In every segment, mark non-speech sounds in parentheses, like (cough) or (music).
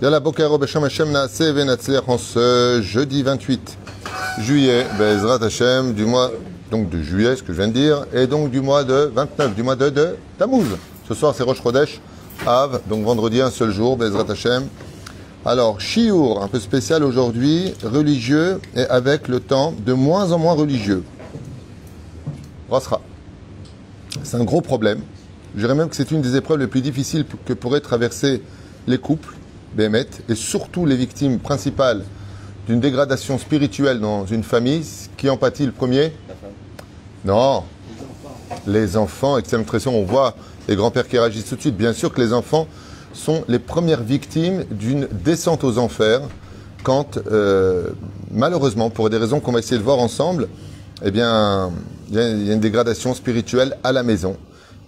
Yalla Bokaro Beshem Hashem Naase Venatzliach en ce jeudi 28 juillet, Bezrat Hashem, du mois donc de juillet, ce que je viens de dire, et donc du mois de 29, du mois de, de Tammuz. Ce soir c'est Rosh Chodesh, Av, donc vendredi un seul jour, Bezrat Hashem. Alors, Shiur, un peu spécial aujourd'hui, religieux et avec le temps de moins en moins religieux. Rasra. C'est un gros problème. Je dirais même que c'est une des épreuves les plus difficiles que pourraient traverser les couples, Bémet, et surtout les victimes principales d'une dégradation spirituelle dans une famille. Qui en pâtit le premier Non. Les enfants, extrême pression, on voit les grands-pères qui réagissent tout de suite. Bien sûr que les enfants sont les premières victimes d'une descente aux enfers quand, euh, malheureusement, pour des raisons qu'on va essayer de voir ensemble, eh bien, il y, a une dégradation spirituelle à la maison,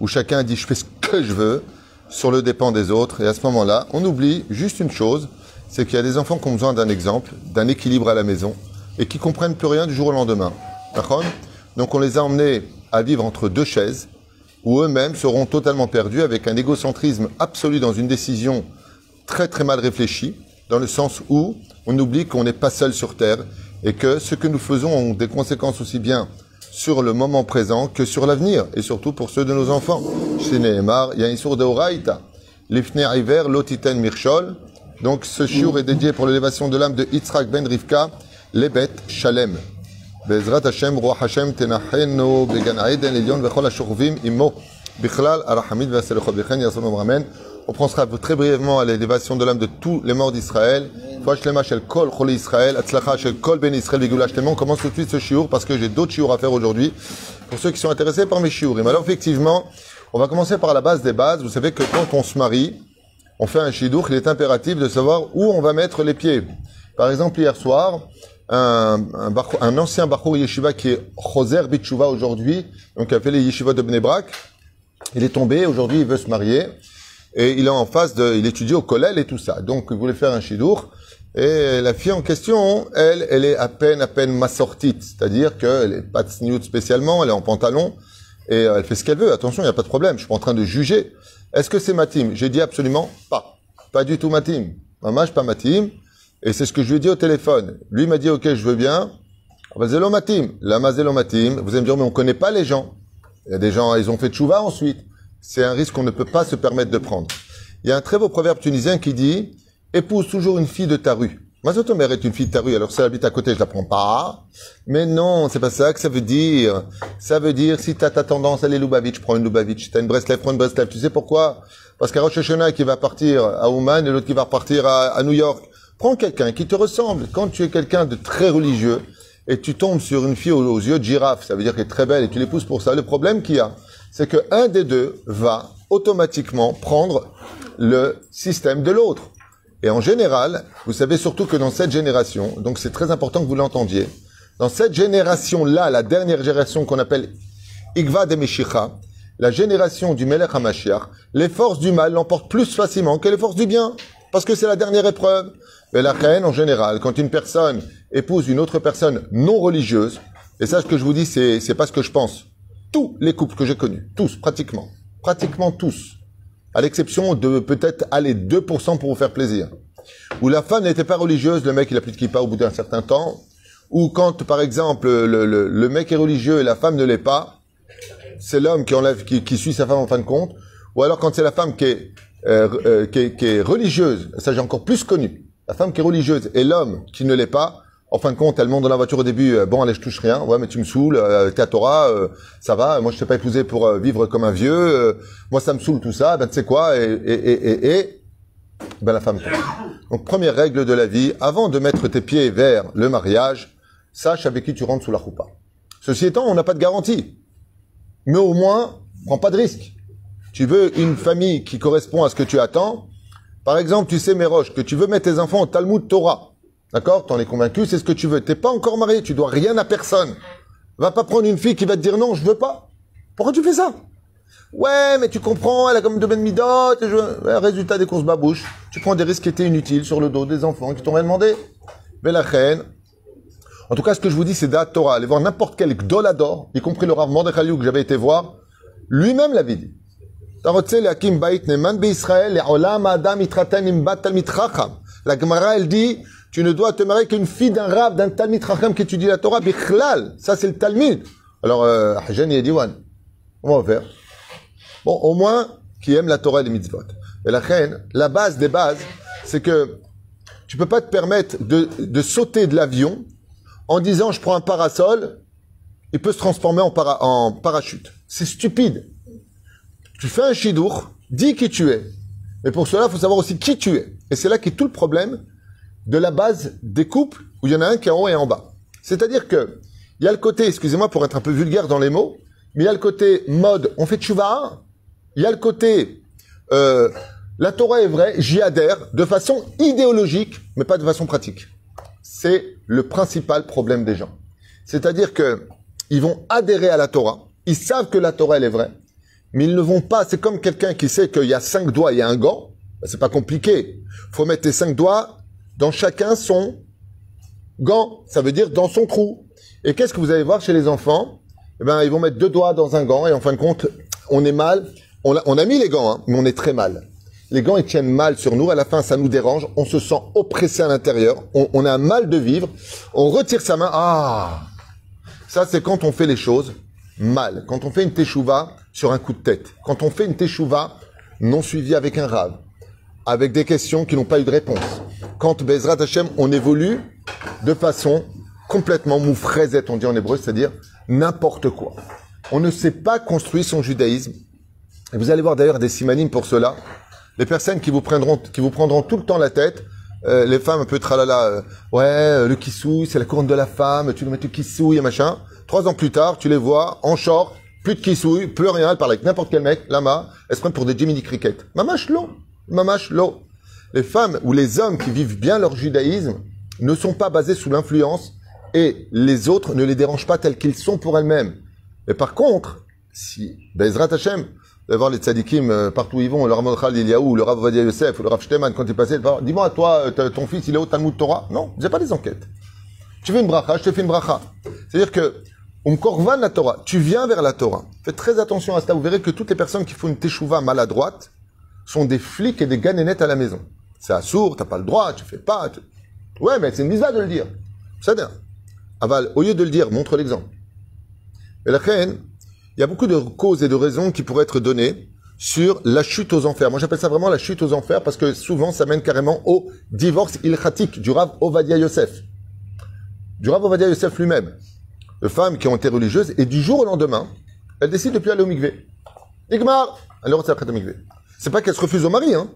où chacun dit je fais ce que je veux, sur le dépend des autres, et à ce moment-là, on oublie juste une chose, c'est qu'il y a des enfants qui ont besoin d'un exemple, d'un équilibre à la maison, et qui comprennent plus rien du jour au lendemain. Donc on les a emmenés à vivre entre deux chaises, où eux-mêmes seront totalement perdus avec un égocentrisme absolu dans une décision très très mal réfléchie, dans le sens où on oublie qu'on n'est pas seul sur Terre et que ce que nous faisons ont des conséquences aussi bien sur le moment présent que sur l'avenir et surtout pour ceux de nos enfants. Chez Nehemar, il y a une sourde de Horaïta. L'Ifner Iver, Lotiten Mirchol. Donc ce shiur est dédié pour l'élévation de l'âme de Yitzhak ben Rivka, Lebet Shalem. בעזרת השם, רוח השם תנחנו בגן העדן עליון וכל השוכבים עמו בכלל הרחמית והסליחות. וכן יעשו אמן. On pensera très brièvement à l'élévation de l'âme de tous les morts d'Israël. Ben On commence tout de suite ce shiur parce que j'ai d'autres shiurs à faire aujourd'hui pour ceux qui sont intéressés par mes shiurim. Alors effectivement, on va commencer par la base des bases. Vous savez que quand on se marie, on fait un shidur, il est impératif de savoir où on va mettre les pieds. Par exemple, hier soir, un, ancien Bachour Yeshiva qui est Choser Bitshuva aujourd'hui, donc qui a fait les Yeshiva de Bnebrak, il est tombé, aujourd'hui il veut se marier, et il est en face de, il étudie au collège et tout ça. Donc il voulait faire un shidur, et la fille en question, elle, elle est à peine, à peine massortite, c'est-à-dire qu'elle est pas de sniout spécialement, elle est en pantalon, et elle fait ce qu'elle veut, attention, il n'y a pas de problème, je suis pas en train de juger. Est-ce que c'est ma team? J'ai dit absolument pas. Pas du tout ma team. Maman, pas ma team. Et c'est ce que je lui ai dit au téléphone. Lui m'a dit, OK, je veux bien. Matim. Lama Zélo Matim. Vous allez me dire, mais on connaît pas les gens. Il y a des gens, ils ont fait tchouva ensuite. C'est un risque qu'on ne peut pas se permettre de prendre. Il y a un très beau proverbe tunisien qui dit, épouse toujours une fille de ta rue. mère est une fille de ta rue, alors si elle habite à côté, je la prends pas. Mais non, c'est pas ça que ça veut dire. Ça veut dire, si t'as ta tendance à aller Lubavitch, prends une Lubavitch. Si t'as une Breslev, prends une Breslev. Tu sais pourquoi? Parce qu'à Rosh Hashanah, qui va partir à Ouman et l'autre qui va repartir à, à New York, Prends quelqu'un qui te ressemble. Quand tu es quelqu'un de très religieux et tu tombes sur une fille aux, yeux de girafe, ça veut dire qu'elle est très belle et tu l'épouses pour ça. Le problème qu'il y a, c'est que un des deux va automatiquement prendre le système de l'autre. Et en général, vous savez surtout que dans cette génération, donc c'est très important que vous l'entendiez, dans cette génération-là, la dernière génération qu'on appelle Igva de Meshicha, la génération du Melech HaMashiach, les forces du mal l'emportent plus facilement que les forces du bien. Parce que c'est la dernière épreuve. Mais la haine, en général, quand une personne épouse une autre personne non religieuse, et ça, ce que je vous dis, c'est, c'est pas ce que je pense. Tous les couples que j'ai connus, tous, pratiquement, pratiquement tous, à l'exception de peut-être aller 2% pour vous faire plaisir, où la femme n'était pas religieuse, le mec il a plus de kippa au bout d'un certain temps, ou quand, par exemple, le, le, le mec est religieux et la femme ne l'est pas, c'est l'homme qui enlève, qui, qui suit sa femme en fin de compte, ou alors quand c'est la femme qui est, euh, euh, qui, est, qui est religieuse, ça j'ai encore plus connu, la femme qui est religieuse et l'homme qui ne l'est pas, en fin de compte, elle monte dans la voiture au début, euh, bon, allez, je touche rien, ouais, mais tu me saoules, euh, t'es à Torah, euh, ça va, moi je t'ai pas épousé pour euh, vivre comme un vieux, moi ça me saoule tout ça, ben tu sais quoi, et, et, et, et, ben la femme. Donc première règle de la vie, avant de mettre tes pieds vers le mariage, sache avec qui tu rentres sous la roupa. Ceci étant, on n'a pas de garantie, mais au moins, prends pas de risque. Tu veux une famille qui correspond à ce que tu attends, par exemple, tu sais, Méroche, que tu veux mettre tes enfants au Talmud Torah. D'accord T'en es convaincu, c'est ce que tu veux. T'es pas encore marié, tu dois rien à personne. Va pas prendre une fille qui va te dire non, je veux pas. Pourquoi tu fais ça? Ouais, mais tu comprends, elle a comme de bonnes midot. Je... résultat des courses babouches. Tu prends des risques qui étaient inutiles sur le dos des enfants qui t'ont rien demandé. Mais la reine. En tout cas, ce que je vous dis, c'est d'At Torah. Allez voir n'importe quel gdolador, y compris le Rav Mordechai que j'avais été voir. Lui-même l'avait dit. La Gemara, elle dit, tu ne dois te marier qu'une fille d'un rab, d'un Talmid Chacham qui étudie la Torah, bichlal. Ça, c'est le Talmud. Alors, euh, et Diwan. On va faire. Bon, au moins, qui aime la Torah et les mitzvot. Et la reine, la base des bases, c'est que tu peux pas te permettre de, sauter de l'avion en disant je prends un parasol, il peut se transformer en parachute. C'est stupide. Tu fais un chidour, dis qui tu es. Mais pour cela, il faut savoir aussi qui tu es. Et c'est là qu'est tout le problème de la base des couples où il y en a un qui est en haut et en bas. C'est-à-dire que il y a le côté, excusez-moi pour être un peu vulgaire dans les mots, mais il y a le côté mode, on fait tchouva, il y a le côté euh, la Torah est vraie, j'y adhère de façon idéologique, mais pas de façon pratique. C'est le principal problème des gens. C'est-à-dire que ils vont adhérer à la Torah, ils savent que la Torah elle est vraie, mais ils ne vont pas. C'est comme quelqu'un qui sait qu'il y a cinq doigts, a un gant. Ben, c'est pas compliqué. Faut mettre tes cinq doigts dans chacun son gant. Ça veut dire dans son trou. Et qu'est-ce que vous allez voir chez les enfants? Eh ben, ils vont mettre deux doigts dans un gant et en fin de compte, on est mal. On a, mis les gants, hein, mais on est très mal. Les gants, ils tiennent mal sur nous. À la fin, ça nous dérange. On se sent oppressé à l'intérieur. On, a mal de vivre. On retire sa main. Ah Ça, c'est quand on fait les choses mal. Quand on fait une teshuva sur un coup de tête. Quand on fait une teshuva non suivie avec un rave. Avec des questions qui n'ont pas eu de réponse. Quand Bezrat Hashem, on évolue de façon complètement moufraisette, on dit en hébreu, c'est-à-dire n'importe quoi. On ne sait pas construire son judaïsme. Et vous allez voir d'ailleurs des simanim pour cela. Les personnes qui vous prendront, qui vous prendront tout le temps la tête, euh, les femmes un peu tralala, euh, ouais, euh, le kissouille, c'est la couronne de la femme, tu nous mets du kissouille et machin. Trois ans plus tard, tu les vois en short, plus de kissouille, plus rien, elles parlent avec n'importe quel mec, lama, elles se prennent pour des Jiminy Cricket. Mamache l'eau, l'eau. Les femmes ou les hommes qui vivent bien leur judaïsme ne sont pas basés sous l'influence et les autres ne les dérangent pas tels qu'ils sont pour elles-mêmes. Mais par contre, si Bezrat Hashem, vous allez voir les tzadikim euh, partout où ils vont, le Rav Khalil Eliaou, le Rav Vadia Yosef, le Rav Shteman, quand il passait, dis-moi, toi, euh, ton fils, il est au Talmud Torah? Non, j'ai pas des enquêtes. Tu fais une bracha, je te fais une bracha. C'est-à-dire que, on korvan la Torah, tu viens vers la Torah. Faites très attention à ça. Vous verrez que toutes les personnes qui font une teshuva maladroite sont des flics et des ganénettes à la maison. C'est assourd, t'as pas le droit, tu fais pas. Ouais, mais c'est une misère de le dire. C'est bien. Aval, au lieu de le dire, montre l'exemple. Et la reine, il y a beaucoup de causes et de raisons qui pourraient être données sur la chute aux enfers. Moi, j'appelle ça vraiment la chute aux enfers parce que souvent, ça mène carrément au divorce ilchatique du Rav Ovadia Yosef. Du Rav Ovadia Yosef lui-même. De femmes qui ont été religieuses et du jour au lendemain, elles décident de plus aller au mikvé. Igmar, alors c'est. C'est pas qu'elles se refusent au mari, hein.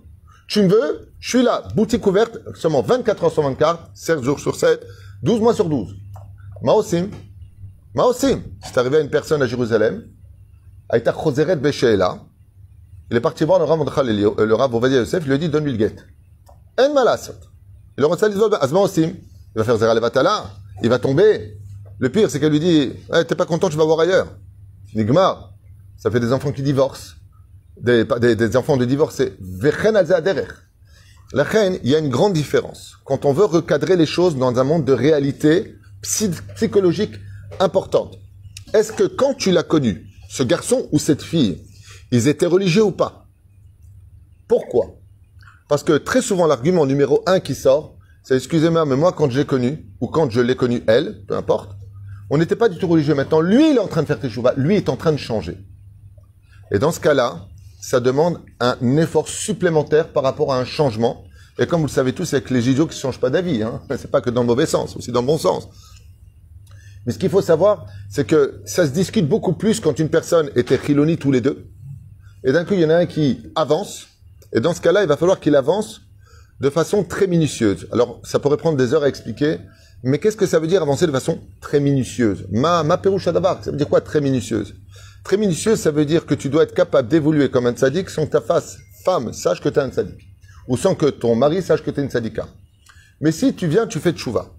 Tu me veux, je suis là, boutique ouverte, seulement 24 heures sur 24, 7 jours sur 7, 12 mois sur 12. Maosim, Maosim. C'est arrivé à une personne à Jérusalem, Aïta Choseret Besheela. Il est parti voir le Rav euh, le Rav Yosef, il lui a dit, donne-lui le guet. En malasot. Il aurait dit, Azma Osim. Il va faire Zera Levatala, il va tomber. Le pire, c'est qu'elle lui dit, eh, t'es pas content, tu vas voir ailleurs. Nigma. Ça fait des enfants qui divorcent. Des, des, des enfants de divorce, c'est La reine, il y a une grande différence. Quand on veut recadrer les choses dans un monde de réalité psychologique importante. Est-ce que quand tu l'as connu, ce garçon ou cette fille, ils étaient religieux ou pas? Pourquoi? Parce que très souvent, l'argument numéro un qui sort, c'est excusez-moi, mais moi, quand je l'ai connu, ou quand je l'ai connu elle, peu importe, on n'était pas du tout religieux. Maintenant, lui, il est en train de faire teshuva. Lui est en train de changer. Et dans ce cas-là, ça demande un effort supplémentaire par rapport à un changement. Et comme vous le savez tous, c'est avec les idiots qui ne changent pas d'avis. Hein. (laughs) C'est pas que dans le mauvais sens, aussi dans le bon sens. Mais ce qu'il faut savoir, c'est que ça se discute beaucoup plus quand une personne était chiloni tous les deux. Et d'un coup, il y en a un qui avance. Et dans ce cas-là, il va falloir qu'il avance de façon très minutieuse. Alors, ça pourrait prendre des heures à expliquer. Mais qu'est-ce que ça veut dire avancer de façon très minutieuse? Ma, ma d'abord, ça veut dire quoi très minutieuse? Très minutieuse, ça veut dire que tu dois être capable d'évoluer comme un tzaddik sans que ta face, femme, sache que tu es un tzaddik. Ou sans que ton mari sache que tu es une. Mais si tu viens, tu fais tchouva.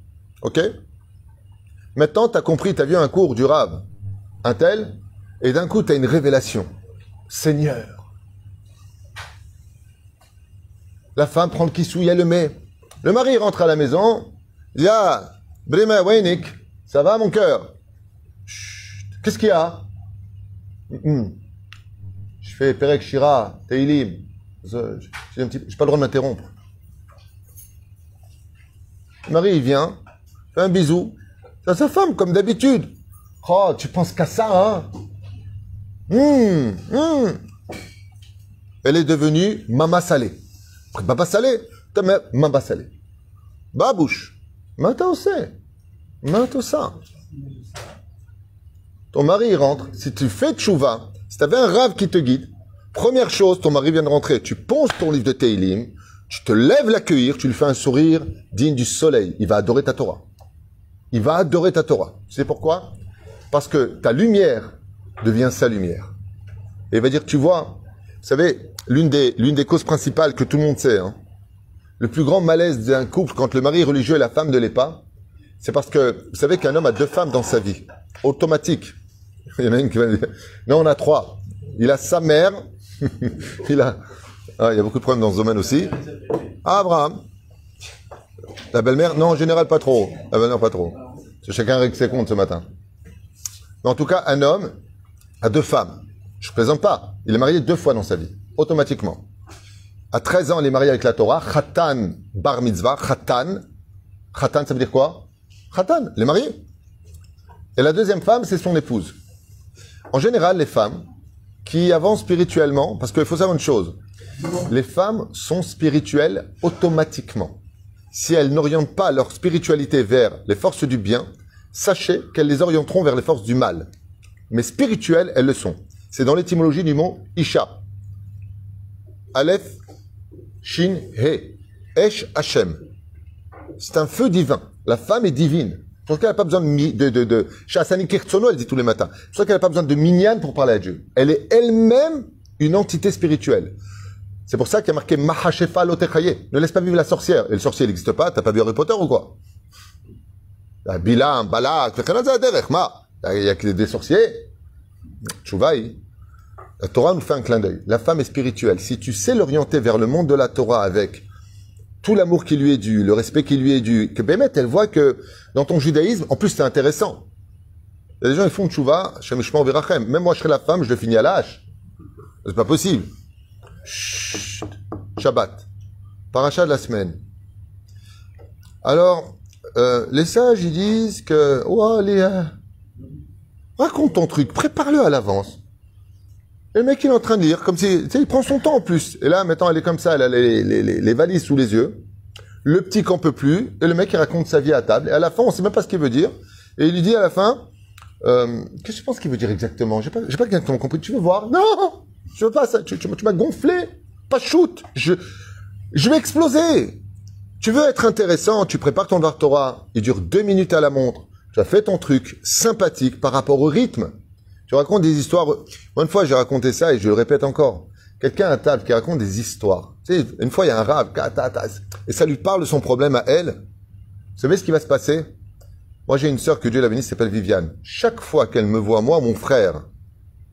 Ok? Maintenant, tu as compris, tu as vu un cours du Rav, un tel, et d'un coup, tu as une révélation. Seigneur. La femme prend le kissouille, elle le met. Le mari rentre à la maison, il dit Ah, Brima Weinik, ça va mon cœur? Qu'est-ce qu'il y a? Je fais Perek Shira, Teilim. Je n'ai pas le droit de m'interrompre. Marie, il vient, fait un bisou. C'est sa femme, comme d'habitude. Oh, tu penses qu'à ça, hein? Hum. Elle est devenue Mama Salé. Baba Salé, Mama Salé. Babouche, maintenant c'est. Maintenant ça. Ton mari rentre. Si tu fais tchouva, si tu avais un rave qui te guide, première chose, ton mari vient de rentrer. Tu ponces ton livre de Teilim, tu te lèves l'accueillir, tu lui fais un sourire digne du soleil. Il va adorer ta Torah. Il va adorer ta Torah. Tu sais pourquoi? Parce que ta lumière devient sa lumière. Et il va dire, tu vois, vous savez, l'une des, l'une des causes principales que tout le monde sait, hein, le plus grand malaise d'un couple quand le mari est religieux et la femme ne l'est pas, c'est parce que vous savez qu'un homme a deux femmes dans sa vie. Automatique. (laughs) Il y en a une qui va dire, non, on a trois. Il a sa mère, (laughs) il a, ah, il y a beaucoup de problèmes dans ce domaine aussi. Ah, Abraham. La belle-mère, non, en général, pas trop. La belle-mère, pas trop. Chacun règle ses comptes ce matin. Mais en tout cas, un homme a deux femmes. Je ne plaisante pas. Il est marié deux fois dans sa vie. Automatiquement. À 13 ans, il est marié avec la Torah. Khatan bar mitzvah. Khatan. Khatan, ça veut dire quoi? Khatan, il est marié. Et la deuxième femme, c'est son épouse. En général, les femmes qui avancent spirituellement, parce qu'il faut savoir une chose, les femmes sont spirituelles automatiquement. Si elles n'orientent pas leur spiritualité vers les forces du bien, sachez qu'elles les orienteront vers les forces du mal. Mais spirituelles, elles le sont. C'est dans l'étymologie du mot Isha. Aleph, Shin, He. Esh, Hashem. C'est un feu divin. La femme est divine. C'est pour qu'elle n'a pas besoin de, de, de, de elle dit tous les matins. C'est pour qu'elle n'a pas besoin de minyan pour parler à Dieu. Elle est elle-même une entité spirituelle. C'est pour ça qu'il y a marqué Mahashefa Lotechaye. Ne laisse pas vivre la sorcière. Et le sorcier n'existe pas. T'as pas vu Harry Potter ou quoi? Bilam, Balak, il y a que des sorciers. Chouvaï. La Torah nous fait un clin d'œil. La femme est spirituelle. Si tu sais l'orienter vers le monde de la Torah avec tout l'amour qui lui est dû, le respect qui lui est dû, que Bémet, elle voit que dans ton judaïsme, en plus c'est intéressant. Il y a des gens, ils font tchouva, Même moi, je serais la femme, je le finis à l'âge. C'est pas possible. Chut. Shabbat. Paracha de la semaine. Alors, euh, les sages, ils disent que, oh, Léa, raconte ton truc, prépare-le à l'avance. Et le mec, il est en train de lire, comme si, tu sais, il prend son temps en plus. Et là, maintenant, elle est comme ça, elle a les, les, les, valises sous les yeux. Le petit qu'en peut plus. Et le mec, il raconte sa vie à table. Et à la fin, on sait même pas ce qu'il veut dire. Et il lui dit à la fin, euh, qu'est-ce que tu penses qu'il veut dire exactement? J'ai pas, j'ai pas exactement compris. Tu veux voir? Non je veux pas ça. Tu, tu, m'as gonflé. Pas shoot. Je, je vais exploser. Tu veux être intéressant, tu prépares ton Torah. Il dure deux minutes à la montre. Tu as fait ton truc sympathique par rapport au rythme. Tu racontes des histoires. une fois, j'ai raconté ça et je le répète encore. Quelqu'un à table qui raconte des histoires. Tu sais, une fois, il y a un rave, et ça lui parle de son problème à elle. Vous savez ce qui va se passer? Moi, j'ai une sœur que Dieu l'a bénie, s'appelle Viviane. Chaque fois qu'elle me voit, moi, mon frère,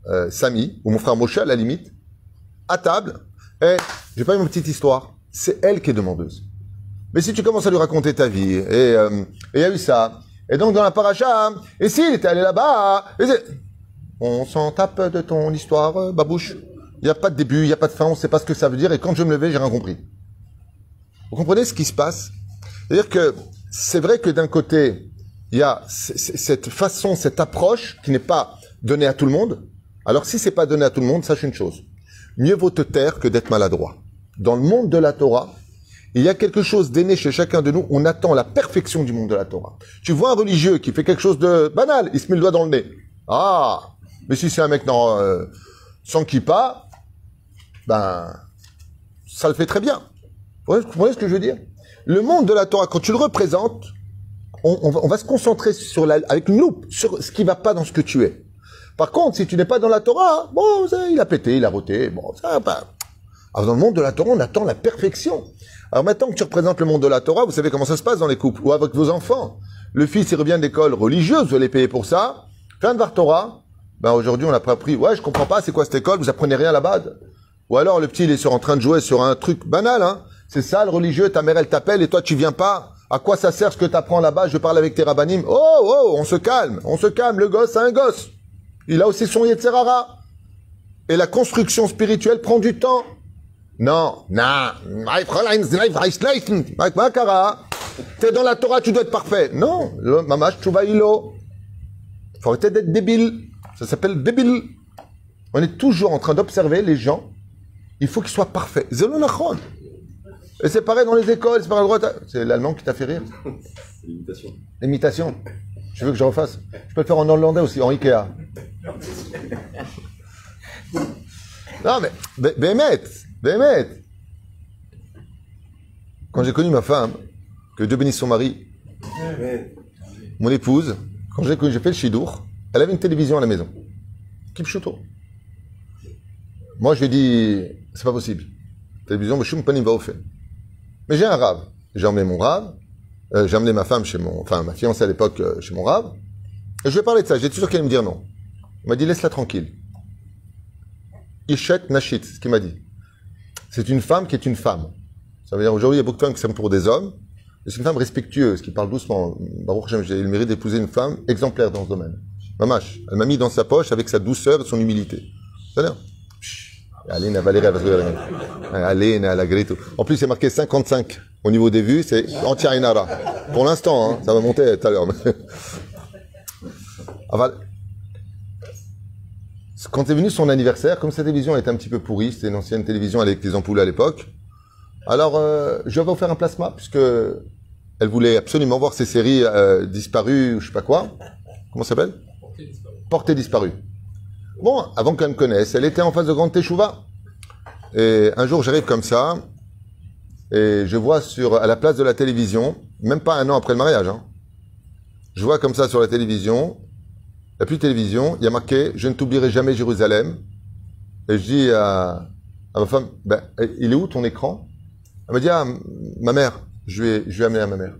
euh, Samy, ou mon frère Moshe à la limite, à table, et j'ai pas une petite histoire, c'est elle qui est demandeuse. Mais si tu commences à lui raconter ta vie, et euh, il y a eu ça, et donc dans la paracha, et s'il était allé là-bas, on s'en tape de ton histoire, euh, babouche. Il n'y a pas de début, il n'y a pas de fin, on ne sait pas ce que ça veut dire, et quand je me levais, j'ai rien compris. Vous comprenez ce qui se passe? C'est-à-dire que c'est vrai que d'un côté, il y a cette façon, cette approche qui n'est pas donnée à tout le monde, alors si c'est pas donné à tout le monde, sache une chose. Mieux vaut te taire que d'être maladroit. Dans le monde de la Torah, il y a quelque chose d'aîné chez chacun de nous. On attend la perfection du monde de la Torah. Tu vois un religieux qui fait quelque chose de banal, il se met le doigt dans le nez. Ah, mais si c'est un mec non, euh, sans kippa, ben, ça le fait très bien. Vous comprenez ce que je veux dire? Le monde de la Torah, quand tu le représentes, on, va, se concentrer sur la, avec une loupe sur ce qui va pas dans ce que tu es. Par contre, si tu n'es pas dans la Torah, bon, il a pété, il a roté, bon, ça pas. Alors dans le monde de la Torah, on attend la perfection. Alors maintenant que tu représentes le monde de la Torah, vous savez comment ça se passe dans les couples ou avec vos enfants. Le fils, il revient d'école religieuse, vous allez payer pour ça. Fin de Torah. Ben aujourd'hui, on n'a pas appris. Ouais, je comprends pas, c'est quoi cette école? Vous apprenez rien là-bas? Ou alors le petit, il est sur, en train de jouer sur un truc banal, hein. C'est ça le religieux, ta mère elle t'appelle et toi tu viens pas. À quoi ça sert ce que tu apprends là-bas? Je parle avec tes rabbinim. Oh, oh, on se calme, on se calme, le gosse, c'est un gosse. Il a aussi son Yetzerara. Et la construction spirituelle prend du temps. Non, non. T'es dans la Torah, tu dois être parfait. Non, le mamash tchouva ilo. Faut arrêter d'être débile. Ça s'appelle débile. On est toujours en train d'observer les gens. Il faut qu'ils soient parfaits. Zelonachon. Et c'est pareil dans les écoles, c'est pareil à droite. C'est l'allemand qui t'a fait rire. L'imitation. L'imitation. Tu veux que je refasse? Je peux le faire en hollandais aussi, en Ikea. Non, mais, Bé- Béhémet, Béhémet. Quand j'ai connu ma femme, que Dieu bénisse son mari, mon épouse, quand j'ai connu- j'ai fait le chidour, elle avait une télévision à la maison. Kipchuto. Moi, je lui ai dit, c'est pas possible. Télévision, mais j'ai un rave. J'ai emmené mon rave. euh, j'ai emmené ma femme chez mon, enfin, ma fiancée à l'époque euh, chez mon rave. Et je lui ai parlé de ça. J'étais sûr qu'elle allait me dire non. Il m'a dit, laisse-la tranquille. Ishet Nashit, ce qu'il m'a dit. C'est une femme qui est une femme. Ça veut dire aujourd'hui, il y a beaucoup de femmes qui s'aiment pour des hommes. C'est une femme respectueuse, qui parle doucement. Baruch j'ai le mérite d'épouser une femme exemplaire dans ce domaine. Elle m'a mis dans sa poche avec sa douceur et son humilité. Valérie, se regarder. Aline, Grito. En plus, c'est marqué 55. Au niveau des vues, c'est entière Inara. Pour l'instant, hein, ça va monter tout à l'heure. Enfin, quand est venu son anniversaire, comme sa télévision était un petit peu pourrie, c'était une ancienne télévision avec des ampoules à l'époque, alors euh, je lui avais offert un plasma, puisque elle voulait absolument voir ses séries euh, disparues, ou je sais pas quoi. Comment ça s'appelle? Portée disparue. Bon, avant qu'elle me connaisse, elle était en face de Grande Teshuva. Et un jour, j'arrive comme ça, et je vois sur, à la place de la télévision, même pas un an après le mariage, hein, je vois comme ça sur la télévision, il n'y a plus de télévision, il y a marqué « Je ne t'oublierai jamais Jérusalem ». Et je dis à, ma femme ben, « Il est où ton écran ?» Elle me dit « Ah, ma mère, je lui ai amené à ma mère. »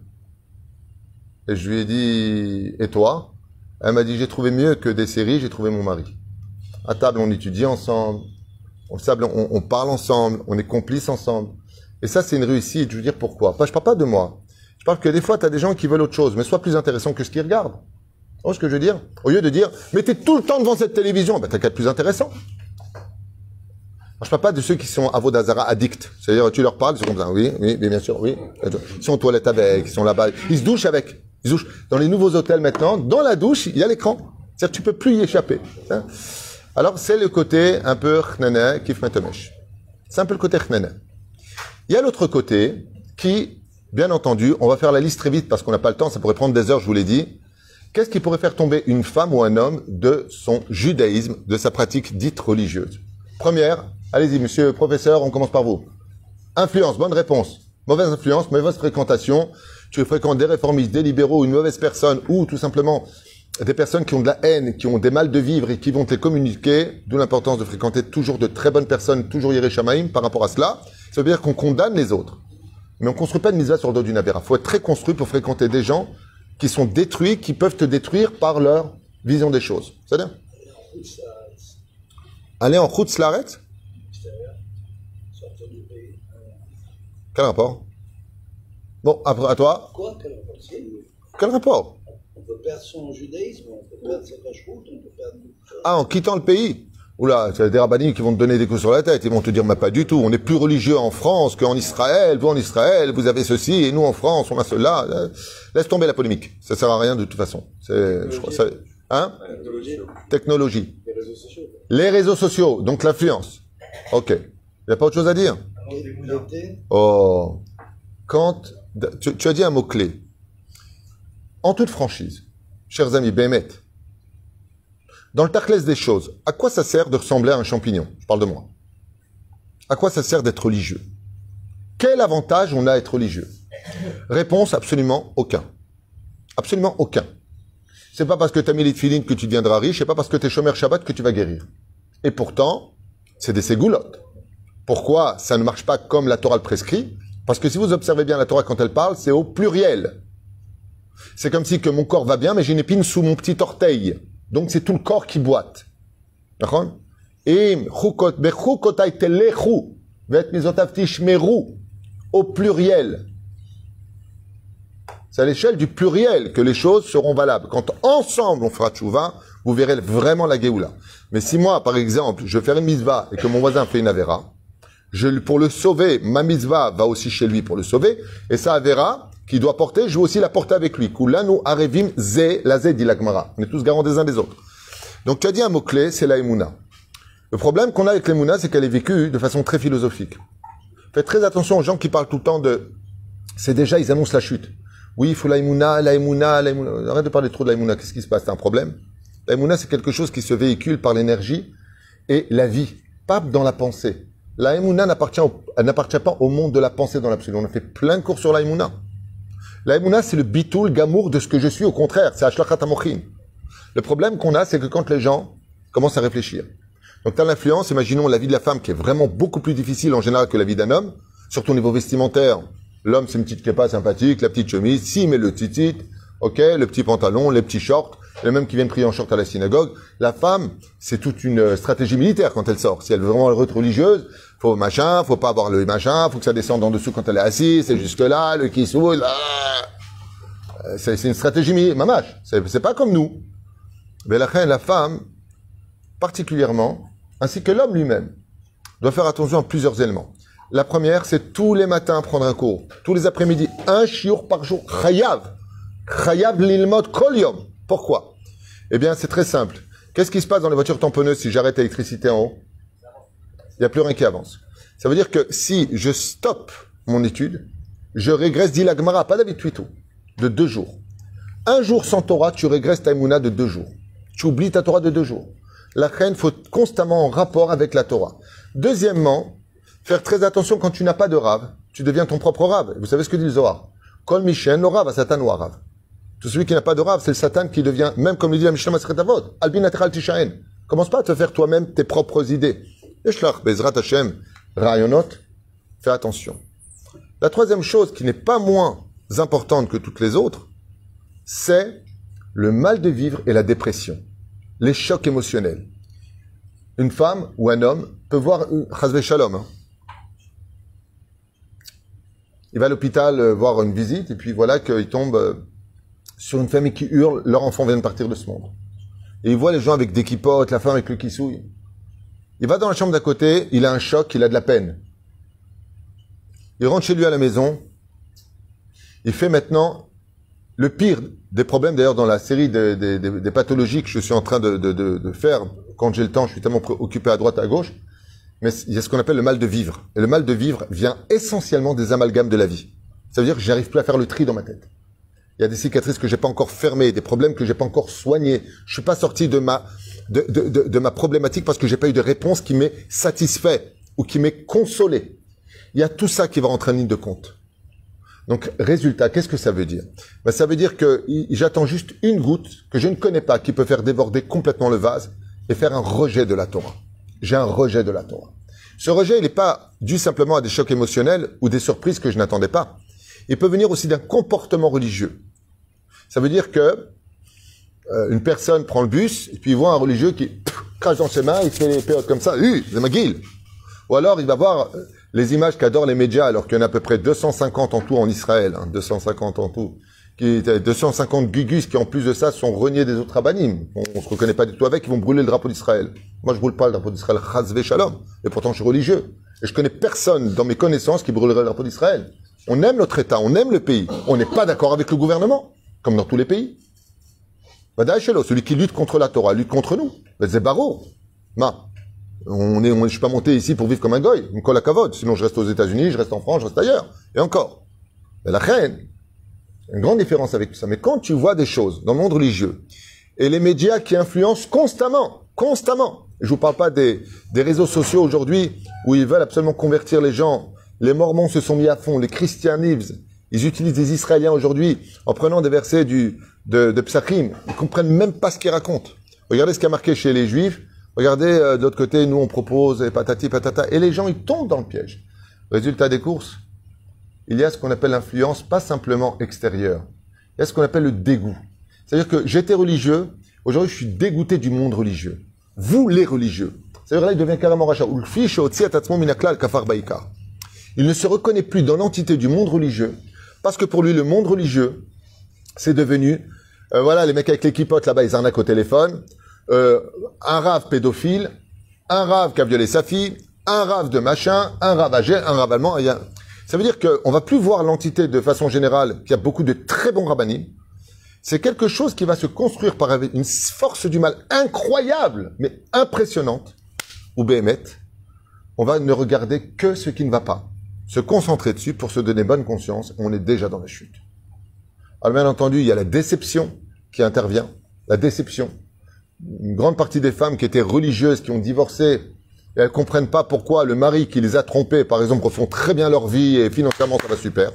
Et je lui ai dit « Et toi ?» Elle m'a dit « J'ai trouvé mieux que des séries, j'ai trouvé mon mari. » À table, on étudie ensemble, on, table, on, parle ensemble, on est complices ensemble. Et ça, c'est une réussite. Je veux dire pourquoi? Pas, Je parle pas de moi. Je parle que des fois, tu as des gens qui veulent autre chose, mais sois plus intéressant que ce qu'ils regardent. Tu vois ce que je veux dire? Au lieu de dire, mais t'es tout le temps devant cette télévision, ben t'as qu'à être plus intéressant. Moi, je parle pas de ceux qui sont à Vodazara addicts. C'est-à-dire, tu leur parles, ils sont comme ça, oui, bien sûr, oui. Ils sont aux toilettes avec, ils sont là-bas, ils se douchent avec. Dans les nouveaux hôtels maintenant, dans la douche, il y a l'écran. C'est-à-dire, tu peux plus y échapper. Hein Alors, c'est le côté un peu chnana, kif matomesh. C'est un peu le côté chnana. Il y a l'autre côté qui, bien entendu, on va faire la liste très vite parce qu'on n'a pas le temps, ça pourrait prendre des heures, je vous l'ai dit. Qu'est-ce qui pourrait faire tomber une femme ou un homme de son judaïsme, de sa pratique dite religieuse? Première, allez-y, monsieur le professeur, on commence par vous. Influence, bonne réponse. Mauvaise influence, mauvaise fréquentation. Tu fréquentes des réformistes, des libéraux, une mauvaise personne, ou tout simplement des personnes qui ont de la haine, qui ont des mal de vivre et qui vont te communiquer, d'où l'importance de fréquenter toujours de très bonnes personnes, toujours Yereshamaim par rapport à cela. Ça veut dire qu'on condamne les autres. Mais on construit pas de mitzvah sur le dos d'une avéra. faut être très construit pour fréquenter des gens qui sont détruits, qui peuvent te détruire par leur vision des choses. C'est-à-dire Aller en route slaret Quel rapport? Bon, après, à toi Quoi Quel rapport Quel rapport? On peut perdre son judaïsme, on peut perdre sa cache-route, on peut perdre. Ah, en quittant le pays Oula, c'est des rabbiniques qui vont te donner des coups sur la tête. Ils vont te dire, mais pas du tout. On est plus religieux en France qu'en Israël. Vous, en Israël, vous avez ceci, et nous, en France, on a cela. Euh, Laisse tomber la polémique. Ça sert à rien de toute façon. C'est, je crois, ça- hein? Technologie. Les réseaux sociaux. Les réseaux sociaux, donc l'influence. Ok. Il n'y a pas autre chose à dire? Oh. Quand. Tu, as dit un mot-clé. En toute franchise, chers amis, Bémet, dans le taclès des choses, à quoi ça sert de ressembler à un champignon? Je parle de moi. À quoi ça sert d'être religieux? Quel avantage on a à être religieux? Réponse absolument aucun. Absolument aucun. C'est pas parce que tu as mis les filines que tu deviendras riche, c'est pas parce que tu es chômeur Shabbat que tu vas guérir. Et pourtant, c'est des ségoulottes. Pourquoi ça ne marche pas comme la Torah prescrit? Parce que si vous observez bien la Torah quand elle parle, c'est au pluriel. C'est comme si que mon corps va bien, mais j'ai une épine sous mon petit orteil. Donc c'est tout le corps qui boite. D'accord? Et au pluriel. C'est à l'échelle du pluriel que les choses seront valables. Quand ensemble on fera tchouva, vous verrez vraiment la Géoula. Mais si moi, par exemple, je fais une mitzvah et que mon voisin fait une Avera, pour le sauver, ma mitzvah va aussi chez lui pour le sauver, et ça Avera, qu'il doit porter, je vais aussi la porter avec lui. Kulanu arevim ze la ze dit l'Agmara. On est tous garants des uns des autres. Donc tu as dit un mot-clé, c'est la Emouna. Le problème qu'on a avec l'Emouna, c'est qu'elle est vécue de façon très philosophique. Faites très attention aux gens qui parlent tout le temps de... C'est déjà, ils annoncent la chute. Oui, il faut la Emouna, la la. Arrête de parler trop de la Emouna. Qu'est-ce qui se passe? C'est un problème La Emouna, c'est quelque chose qui se véhicule par l'énergie et la vie, pas dans la pensée. La Emouna n'appartient, pas au monde de la pensée dans l'absolu. On a fait plein de cours sur la Emouna. La Emouna, c'est le bitoul, gamour de ce que je suis. Au contraire, c'est Ashlachat. Le problème qu'on a, c'est que quand les gens commencent à réfléchir, donc tu as l'influence, imaginons la vie de la femme qui est vraiment beaucoup plus difficile en général que la vie d'un homme, surtout au niveau vestimentaire. L'homme, c'est une petite képa sympathique, la petite chemise, si, mais le titit, ok, le petit pantalon, les petits shorts, les mêmes qui viennent prier en short à la synagogue. La femme, c'est toute une euh, stratégie militaire quand elle sort. Si elle veut vraiment être religieuse, faut machin, faut pas avoir le machin, faut que ça descende en dessous quand elle est assise, c'est jusque là, le kissou, là. Euh, C'est une stratégie mi- mamache. C'est pas comme nous. Mais la reine, la femme, particulièrement, ainsi que l'homme lui-même, doit faire attention à plusieurs éléments. La première, c'est tous les matins prendre un cours. Tous les après-midi, un chiour par jour. Chayav. Chayav lilmot kol yom. Pourquoi? Eh bien, c'est très simple. Qu'est-ce qui se passe dans les voitures tamponneuses si j'arrête l'électricité en haut? Il n'y a plus rien qui avance. Ça veut dire que si je stoppe mon étude, je régresse, dit la Gemara, pas David Twito, de deux jours. Un jour sans Torah, tu régresses ta de deux jours. Tu oublies ta Torah de deux jours. La reine faut constamment en rapport avec la Torah. Deuxièmement, faire très attention quand tu n'as pas de rave, tu deviens ton propre rave. Vous savez ce que dit le Zohar? Kol Mishen, le rave, à Satan ou rave. Tout celui qui n'a pas de rave, c'est le Satan qui devient, même comme le dit la Mishnah Masret Avot, Albin Tishaen. Commence pas à te faire toi-même tes propres idées. Eshlach, Bezrat Hashem, Rayonot, fais attention. La troisième chose qui n'est pas moins importante que toutes les autres, c'est le mal de vivre et la dépression, les chocs émotionnels. Une femme ou un homme peut voir, chasve shalom, hein. il va à l'hôpital euh, voir une visite et puis voilà qu'il tombe euh, sur une famille qui hurle, leur enfant vient de partir de ce monde. Et il voit les gens avec des kipotes, la femme avec le kissouille. Il va dans la chambre d'à côté, il a un choc, il a de la peine. Il rentre chez lui à la maison, il fait maintenant le pire des problèmes, d'ailleurs, dans la série des, des- pathologies que je suis en train de, de- de- de faire, quand j'ai le temps, je suis tellement occupé à droite, à gauche, mais il y a ce qu'on appelle le mal de vivre. Et le mal de vivre vient essentiellement des amalgames de la vie. Ça veut dire que j'arrive plus à faire le tri dans ma tête. Il y a des cicatrices que j'ai pas encore fermées, des problèmes que j'ai pas encore soignés. Je suis pas sorti de ma, de, de, ma problématique parce que j'ai pas eu de réponse qui m'ait satisfait ou qui m'ait consolé. Il y a tout ça qui va rentrer en ligne de compte. Donc, résultat, qu'est-ce que ça veut dire? Ben, Ça veut dire que j'attends juste une goutte que je ne connais pas qui peut faire déborder complètement le vase et faire un rejet de la Torah. J'ai un rejet de la Torah. Ce rejet, il n'est pas dû simplement à des chocs émotionnels ou des surprises que je n'attendais pas. Il peut venir aussi d'un comportement religieux. Ça veut dire que euh, une personne prend le bus et puis il voit un religieux qui pff, crache dans ses mains, il fait les périodes comme ça, Hu, c'est McGill. Ou alors il va voir euh, les images qu'adorent les médias, alors qu'il y en a à peu près 250 en tout en Israël, hein, 250 en tout, qui 250 gugus qui en plus de ça sont reniés des autres abanim. On, on se reconnaît pas du tout avec, ils vont brûler le drapeau d'Israël. Moi je brûle pas le drapeau d'Israël, chazve shalom, et pourtant je suis religieux. Et je connais personne dans mes connaissances qui brûlerait le drapeau d'Israël. On aime notre État, on aime le pays. On n'est pas d'accord avec le gouvernement, comme dans tous les pays. Shelo, celui qui lutte contre la Torah, lutte contre nous. Mais c'est Baro. Ma. On est, on, je suis pas monté ici pour vivre comme un goy, une colle à. Sinon, je reste aux États-Unis, je reste en France, je reste ailleurs. Et encore. La reine, une grande différence avec tout ça. Mais quand tu vois des choses dans le monde religieux et les médias qui influencent constamment, constamment. Je vous parle pas des, des réseaux sociaux aujourd'hui où ils veulent absolument convertir les gens. Les Mormons se sont mis à fond, les Christianismes. Ils utilisent des Israéliens aujourd'hui en prenant des versets du, de, de Psachim. Ils comprennent même pas ce qu'ils racontent. Regardez ce qui a marqué chez les Juifs. Regardez, euh, de l'autre côté, nous on propose et patati patata. Et les gens, ils tombent dans le piège. Résultat des courses, il y a ce qu'on appelle l'influence, pas simplement extérieure. Il y a ce qu'on appelle le dégoût. C'est-à-dire que j'étais religieux, aujourd'hui je suis dégoûté du monde religieux. Vous, les religieux. C'est-à-dire là, il devient carrément rachat. Il ne se reconnaît plus dans l'entité du monde religieux, parce que pour lui, le monde religieux, c'est devenu, euh, voilà, les mecs avec les kipotes là-bas, ils arnaquent au téléphone. euh, un rave pédophile, un rave qui a violé sa fille, un rave de machin, un rave âgé, un rave allemand. Ça veut dire qu'on va plus voir l'entité de façon générale, qu'il y a beaucoup de très bons rabbinim. C'est quelque chose qui va se construire par une force du mal incroyable, mais impressionnante, ou Béhémet. On va ne regarder que ce qui ne va pas. Se concentrer dessus pour se donner bonne conscience, on est déjà dans la chute. Alors bien entendu, il y a la déception qui intervient. La déception. Une grande partie des femmes qui étaient religieuses, qui ont divorcé, et elles comprennent pas pourquoi le mari qui les a trompées, par exemple, refont très bien leur vie et financièrement ça va super.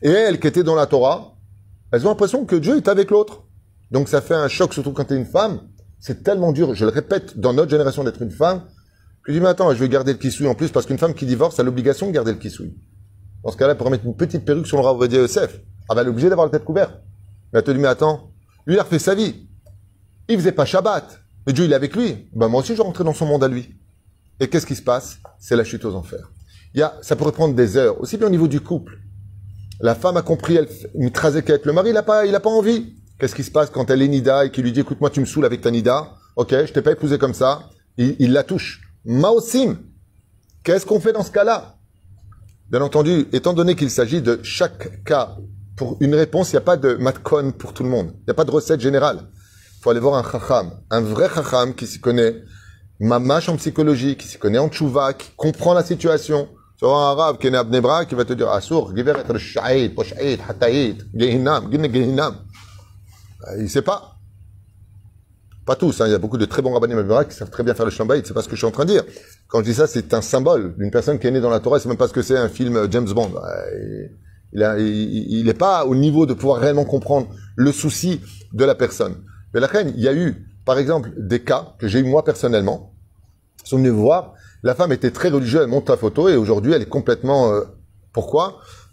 Et elles qui étaient dans la Torah, elles ont l'impression que Dieu est avec l'autre. Donc ça fait un choc, surtout quand tu es une femme. C'est tellement dur, je le répète, dans notre génération d'être une femme, je dis, mais attends, je vais garder le kissouille en plus, parce qu'une femme qui divorce a l'obligation de garder le kissouille. Dans ce cas-là, elle pourrait mettre une petite perruque sur le Rav Ovadia Yosef. Ah bah, elle est obligée d'avoir la tête couverte. Mais elle te dit, mais attends, lui, il a refait sa vie. Il faisait pas Shabbat. Mais Dieu, il est avec lui. Bah, moi aussi, je rentrer dans son monde à lui. Et qu'est-ce qui se passe? C'est la chute aux enfers. Il y a, ça pourrait prendre des heures, aussi bien au niveau du couple. La femme a compris, elle une avec le mari, il a pas, il pas envie. Qu'est-ce qui se passe quand elle est Nida et qu'il lui dit, écoute, moi, tu me saoules avec ta Nida. Ok, je t'ai pas épousé comme ça. Il la touche. Maosim. Qu'est-ce qu'on fait dans ce cas-là? Bien entendu, étant donné qu'il s'agit de chaque cas, pour une réponse, il n'y a pas de matkon pour tout le monde. Il n'y a pas de recette générale. Il faut aller voir un chacham, un vrai chacham qui s'y connaît, mamache en psychologie, qui s'y connaît en tchouva, qui comprend la situation. Tu un arabe qui est né à Bnebra, qui va te dire, Assour, giveret, risha'id, posh'id, hata'id, gehinam, gine gehinam. Euh, Il sait pas. Pas tous, hein. il y a beaucoup de très bons rabbinim à qui savent très bien faire le shambaïd, c'est pas ce que je suis en train de dire. Quand je dis ça, c'est un symbole d'une personne qui est née dans la Torah, c'est même pas ce que c'est un film euh, James Bond. Il a- il il est pas au niveau de pouvoir réellement comprendre le souci de la personne. Mais la reine, il y a eu, par exemple, des cas que j'ai eu moi personnellement. Sont venus voir. La femme était très religieuse, elle monte la photo et aujourd'hui elle est complètement. euh, pourquoi?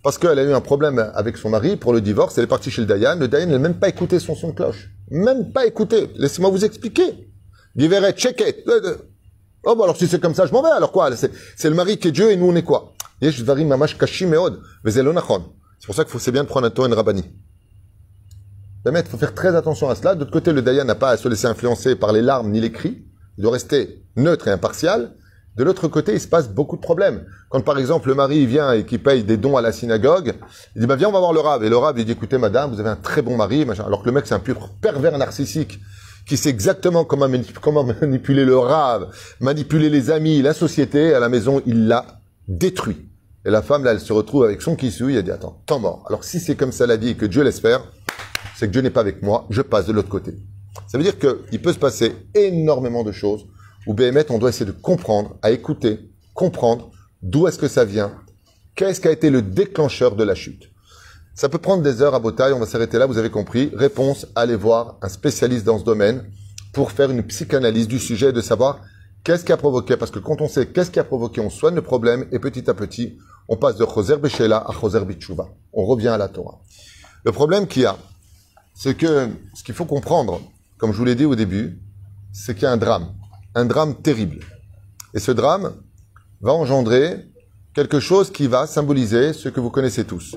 Parce qu'elle a eu un problème avec son mari pour le divorce. Elle est partie chez le Dayan. Le Dayan n'a même pas écouté son son de cloche. Même pas écouté. Laissez-moi vous expliquer. Giveret, check it. Euh, euh. Oh, bah alors si c'est comme ça, je m'en vais. Alors quoi? C'est le mari qui est Dieu et nous on est quoi? C'est pour ça qu'il faut bien de prendre un Torah Rabani. Il faut faire très attention à cela. D'autre côté, le Dayan n'a pas à se laisser influencer par les larmes ni les cris. Il doit rester neutre et impartial. De l'autre côté, il se passe beaucoup de problèmes. Quand par exemple le mari vient et qui paye des dons à la synagogue, il dit bah viens on va voir le rave et le rave il dit écoutez madame vous avez un très bon mari machin. alors que le mec c'est un pur pervers narcissique qui sait exactement comment, manip- comment (laughs) manipuler le rave, manipuler les amis, la société à la maison il l'a détruit. Et la femme là elle se retrouve avec son kissouille elle dit attends temps mort. Alors si c'est comme ça la vie et que Dieu faire, c'est que Dieu n'est pas avec moi, je passe de l'autre côté. Ça veut dire qu'il peut se passer énormément de choses où BMF, on doit essayer de comprendre, à écouter, comprendre d'où est-ce que ça vient, qu'est-ce qui a été le déclencheur de la chute. Ça peut prendre des heures à Botaille, on va s'arrêter là, vous avez compris. Réponse, allez voir un spécialiste dans ce domaine pour faire une psychanalyse du sujet et de savoir qu'est-ce qui a provoqué, parce que quand on sait qu'est-ce qui a provoqué, on soigne le problème et petit à petit, on passe de Choser Beshela à Choser Bichouva. On revient à la Torah. Le problème qu'il y a, c'est que ce qu'il faut comprendre, comme je vous l'ai dit au début, c'est qu'il y a un drame, un drame terrible. Et ce drame va engendrer quelque chose qui va symboliser ce que vous connaissez tous.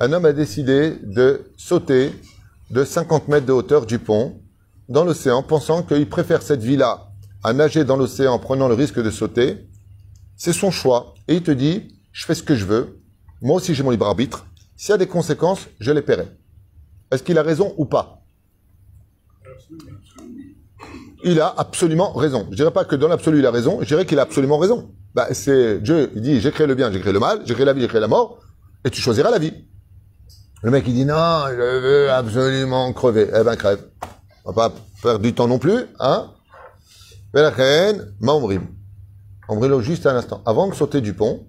Un homme a décidé de sauter de 50 mètres de hauteur du pont dans l'océan, pensant qu'il préfère cette vie-là à nager dans l'océan en prenant le risque de sauter. C'est son choix. Et il te dit, je fais ce que je veux. Moi aussi, j'ai mon libre arbitre. S'il y a des conséquences, je les paierai. Est-ce qu'il a raison ou pas? Il a absolument raison. Je dirais pas que dans l'absolu il a raison, je dirais qu'il a absolument raison. Bah, c'est Dieu, il dit j'ai créé le bien, j'ai créé le mal, j'ai créé la vie, j'ai créé la mort, et tu choisiras la vie. Le mec il dit non, je veux absolument crever. Eh ben crève. On va pas perdre du temps non plus, hein Velachen, Maomrim. Ombrilo juste un instant. Avant de sauter du pont,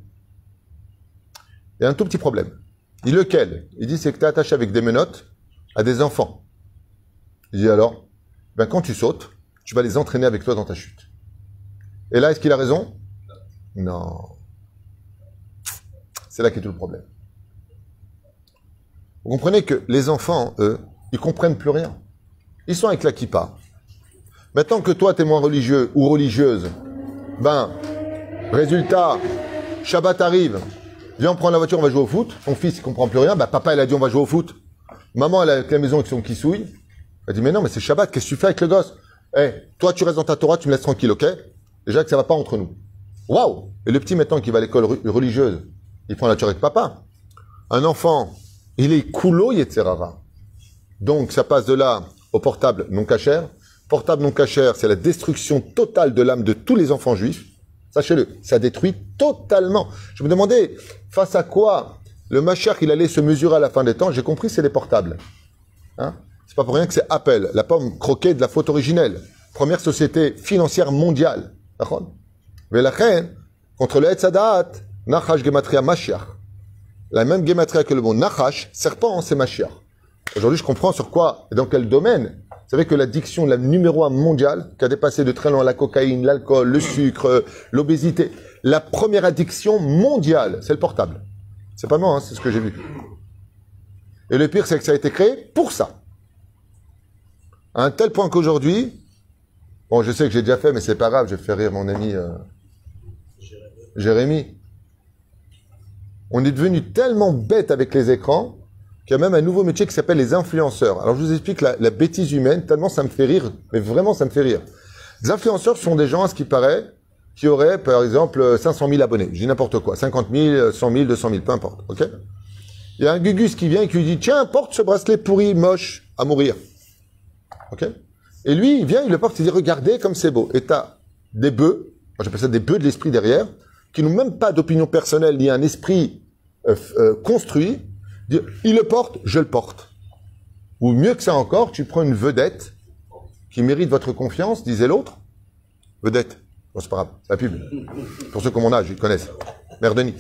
il y a un tout petit problème. Il lequel? Il dit c'est que tu es attaché avec des menottes à des enfants. Il dit alors, ben quand tu sautes, tu vas les entraîner avec toi dans ta chute. Et là, est-ce qu'il a raison? Non. C'est là qu'est tout le problème. Vous comprenez que les enfants, eux, ils comprennent plus rien. Ils sont avec la kippa. Maintenant que toi, tu es moins religieux ou religieuse, ben, résultat, Shabbat arrive, viens on prend la voiture, on va jouer au foot. Ton fils, il comprend plus rien. Ben, papa, il a dit on va jouer au foot. Maman, elle est avec la maison avec son kissouille. Elle dit mais non, mais c'est Shabbat, qu'est-ce que tu fais avec le gosse? Eh, toi, tu restes dans ta Torah, tu me laisses tranquille, ok? Déjà que ça va pas entre nous. Waouh Et le petit, maintenant, qui va à l'école religieuse, il prend la Torah avec papa. Un enfant, il est coulo yetzerara. Donc, ça passe de là au portable non cachère. Portable non cachère, c'est la destruction totale de l'âme de tous les enfants juifs. Sachez-le, ça détruit totalement. Je me demandais, face à quoi le Machar il allait se mesurer à la fin des temps, j'ai compris, c'est les portables. Hein? C'est pas pour rien que c'est Apple, la pomme croquée de la faute originelle. Première société financière mondiale. D'accord? Velachen, contre le Etzadat, Nachash Gematria Mashiach. La même Gematria que le mot Nachash, serpent, c'est Mashiach. Aujourd'hui, je comprends sur quoi et dans quel domaine. Vous savez que l'addiction, la numéro un mondiale, qui a dépassé de très loin la cocaïne, l'alcool, le sucre, l'obésité, la première addiction mondiale, c'est le portable. C'est pas moi, hein, c'est ce que j'ai vu. Et le pire, c'est que ça a été créé pour ça. À un tel point qu'aujourd'hui, bon, je sais que j'ai déjà fait, mais c'est pas grave, je fais rire mon ami euh, Jérémy. On est devenu tellement bête avec les écrans qu'il y a même un nouveau métier qui s'appelle les influenceurs. Alors je vous explique la, la bêtise humaine, tellement ça me fait rire, mais vraiment ça me fait rire. Les influenceurs sont des gens, à ce qui paraît, qui auraient par exemple 500 000 abonnés. Je dis n'importe quoi, 50 000, 100 000, 200 000, peu importe, ok? Il y a un Gugus qui vient et qui lui dit, tiens, porte ce bracelet pourri, moche, à mourir. Et lui, il vient, il le porte, il dit, regardez comme c'est beau. Et t'as des bœufs, moi j'appelle ça des bœufs de l'esprit derrière, qui n'ont même pas d'opinion personnelle ni un esprit euh, euh, construit. Il le porte, je le porte. Ou mieux que ça encore, tu prends une vedette qui mérite votre confiance, disait l'autre. Vedette. Bon, c'est pas grave, la pub. Pour ceux ont mon âge, ils connaissent. Mère Denis.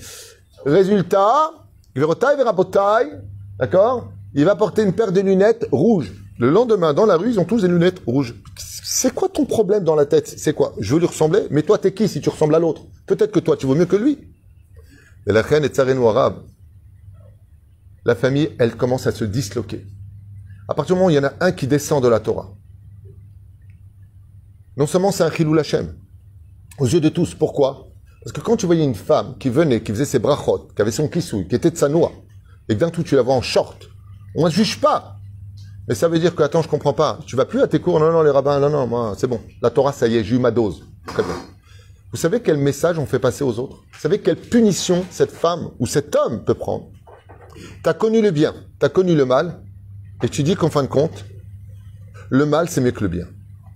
Résultat, Vérotaille, Vérabotaille, d'accord? Il va porter une paire de lunettes rouges. Le lendemain, dans la rue, ils ont tous des lunettes rouges. C'est quoi ton problème dans la tête? C'est quoi? Je veux lui ressembler Mais toi, t'es qui si tu ressembles à l'autre? Peut-être que toi, tu vaux mieux que lui. Et la reine est tsareno arabe. La famille, elle commence à se disloquer. À partir du moment où il y en a un qui descend de la Torah, non seulement c'est un chilou Lachem, aux yeux de tous. Pourquoi? Parce que quand tu voyais une femme qui venait, qui faisait ses brachot, qui avait son kissouille, qui était de sa noix, et que d'un coup tu la vois en short, on ne juge pas. Mais ça veut dire que, attends, je comprends pas. Tu vas plus à tes cours? Non, non, les rabbins, non, non, moi, c'est bon. La Torah, ça y est, j'ai eu ma dose. Très bien. Vous savez quel message on fait passer aux autres? Vous savez quelle punition cette femme ou cet homme peut prendre? Tu as connu le bien, tu as connu le mal, et tu dis qu'en fin de compte, le mal, c'est mieux que le bien.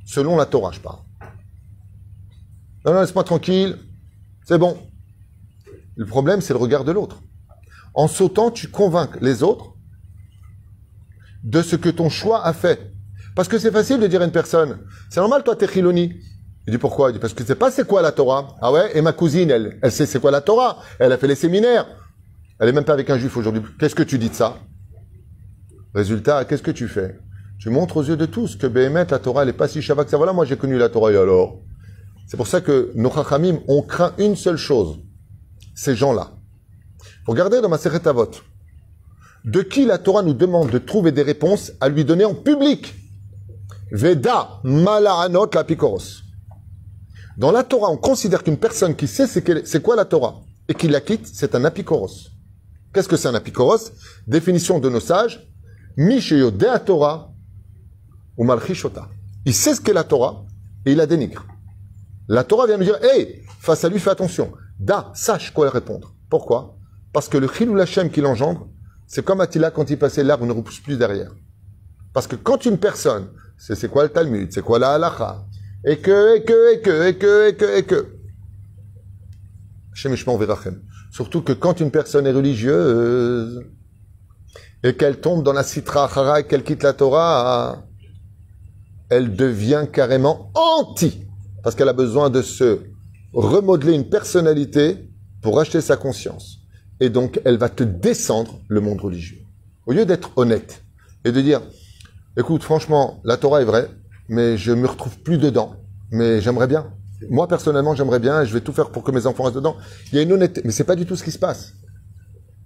Selon la Torah, je parle. Non, non, laisse-moi tranquille. C'est bon. Le problème, c'est le regard de l'autre. En sautant, tu convaincs les autres de ce que ton choix a fait. Parce que c'est facile de dire à une personne, c'est normal, toi, t'es chiloni. Il dit pourquoi? Il dit parce que c'est pas c'est quoi la Torah. Ah ouais? Et ma cousine, elle, elle sait c'est quoi la Torah. Elle a fait les séminaires. Elle est même pas avec un juif aujourd'hui. Qu'est-ce que tu dis de ça? Résultat, qu'est-ce que tu fais? Tu montres aux yeux de tous que Béhémet, la Torah, elle est pas si chava que ça. Voilà, moi j'ai connu la Torah et alors? C'est pour ça que nos chachamim ont craint une seule chose. Ces gens-là. Regardez dans ma Avot. De qui la Torah nous demande de trouver des réponses à lui donner en public? Veda malahanot la pikoros. Dans la Torah, on considère qu'une personne qui sait c'est quoi la Torah? Et qui la quitte, c'est un apikoros. Qu'est-ce que c'est un apikoros Définition de nos sages. Misheyo de Torah ou malchishota. Il sait ce qu'est la Torah et il la dénigre. La Torah vient nous dire, hé, face à lui, fais attention. Da, sache quoi répondre. Pourquoi? Parce que le chilou Hashem qui l'engendre, c'est comme Attila quand il passait l'arbre, ne repousse plus derrière. Parce que quand une personne, c'est quoi le Talmud, c'est quoi la halacha, et que, et que, et que, et que, et que, et que. Surtout que quand une personne est religieuse, et qu'elle tombe dans la citra et qu'elle quitte la Torah, elle devient carrément anti. Parce qu'elle a besoin de se remodeler une personnalité pour acheter sa conscience. Et donc, elle va te descendre le monde religieux. Au lieu d'être honnête et de dire, écoute, franchement, la Torah est vraie, mais je me retrouve plus dedans. Mais j'aimerais bien. Moi, personnellement, j'aimerais bien je vais tout faire pour que mes enfants restent dedans. Il y a une honnêteté. Mais c'est pas du tout ce qui se passe.